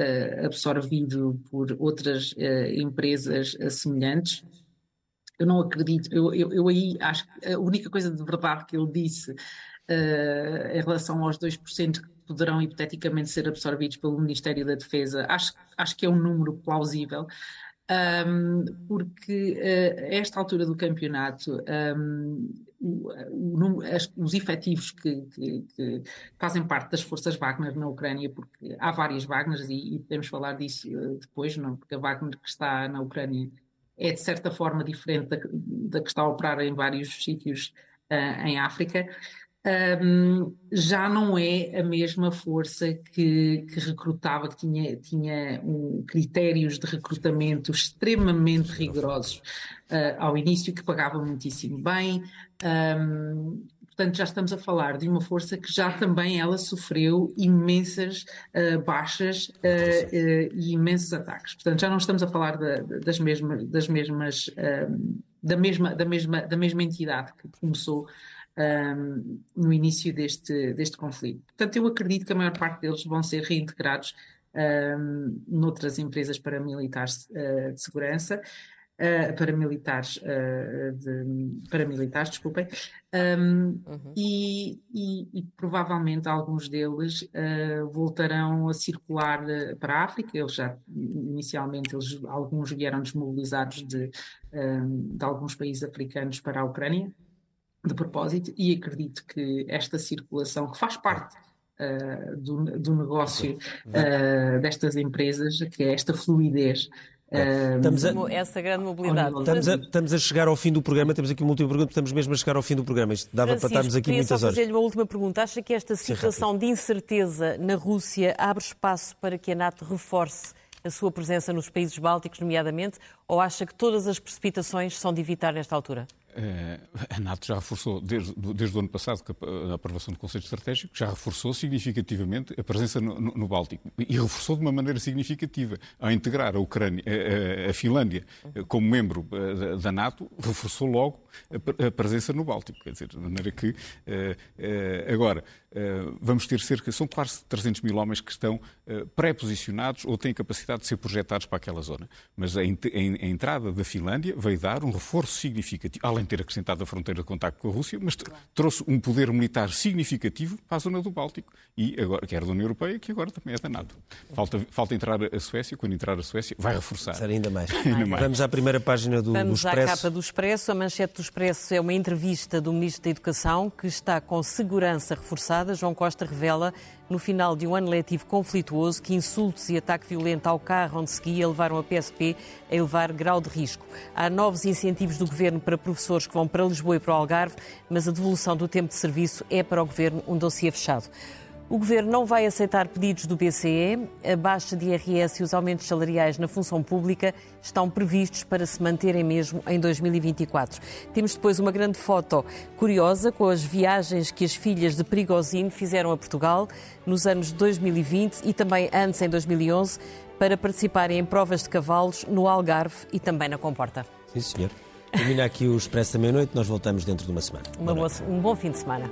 absorvido por outras empresas semelhantes. Eu não acredito, eu, eu, eu, aí acho que a única coisa de verdade que ele disse em relação aos 2% poderão hipoteticamente ser absorvidos pelo Ministério da Defesa, acho, acho que é um número plausível. Um, porque uh, a esta altura do campeonato um, o, o, as, os efetivos que, que, que, fazem parte das forças Wagner na Ucrânia, porque há várias Wagners e, e podemos falar disso uh, depois, não? porque a Wagner que está na Ucrânia é de certa forma diferente da, da que está a operar em vários sítios uh, em África um, já não é a mesma força que, que recrutava, que tinha, tinha um, critérios de recrutamento extremamente rigorosos uh, ao início, que pagava muitíssimo bem. Um, portanto, já estamos a falar de uma força que já também ela sofreu imensas uh, baixas uh, uh, e imensos ataques. Portanto, já não estamos a falar das, mesmas, das mesmas, da, mesma, da, mesma, da mesma entidade que começou um, no início deste, deste conflito. Portanto, eu acredito que a maior parte deles vão ser reintegrados um, noutras empresas paramilitares uh, de segurança. Uh, paramilitares, uh, de, paramilitares, desculpem, um, uhum. e, e, e, provavelmente alguns deles uh, voltarão a circular para a África. Eles já, inicialmente, eles, alguns vieram desmobilizados de, um, de alguns países africanos para a Ucrânia, de propósito e acredito que esta circulação, que faz parte uh, do, do, negócio uh, destas empresas, que é esta fluidez. Uh, estamos a, essa grande mobilidade. Estamos a, estamos a, chegar ao fim do programa, temos aqui uma última pergunta, estamos mesmo a chegar ao fim do programa. Isto dava Francisco, para estarmos aqui muitas horas. fazer-lhe uma última pergunta. Acha que esta situação de incerteza na Rússia abre espaço para que a NATO reforce a sua presença nos países bálticos, nomeadamente, ou acha que todas as precipitações são de evitar nesta altura? Eh, a NATO já reforçou, desde, desde o ano passado, a aprovação do Conselho Estratégico, já reforçou significativamente a presença no, no, Báltico. E reforçou de uma maneira significativa. Ao integrar a, Ucrânia, a, a Finlândia eh, como membro eh, da NATO, reforçou logo a, presença no Báltico. Quer dizer, de maneira que. Agora, vamos ter cerca. São quase 300 mil homens que estão pré-posicionados ou têm capacidade de ser projetados para aquela zona. Mas a, entrada da Finlândia veio dar um reforço significativo além de ter acrescentado a fronteira de contacto com a Rússia, mas trouxe um poder militar significativo para a zona do Báltico, e agora, que era da União Europeia, que agora também é da NATO. Falta, falta entrar a Suécia, quando entrar a Suécia, vai reforçar. ainda mais. <laughs> ainda mais. Vamos à primeira página do, Vamos do Expresso. Vamos à capa do Expresso. A manchete do Expresso é uma entrevista do Ministro da Educação, que está com segurança reforçada. João Costa revela no final de um ano letivo conflituoso que insultos e ataque violento ao carro onde seguia levaram a PSP a elevar grau de risco. Há novos incentivos do Governo para professores que vão para Lisboa e para o Algarve, mas a devolução do tempo de serviço é para o Governo um dossiê fechado. O Governo não vai aceitar pedidos do BCE. A baixa de IRS e os aumentos salariais na função pública estão previstos para se manterem mesmo em 2024. Temos depois uma grande foto curiosa com as viagens que as filhas de Perigosino fizeram a Portugal nos anos 2020 e também antes, em 2011, para participarem em provas de cavalos no Algarve e também na Comporta. Sim, senhor. Termina aqui o Expresso da Meia-Noite. Nós voltamos dentro de uma semana. Uma boa, um bom fim de semana.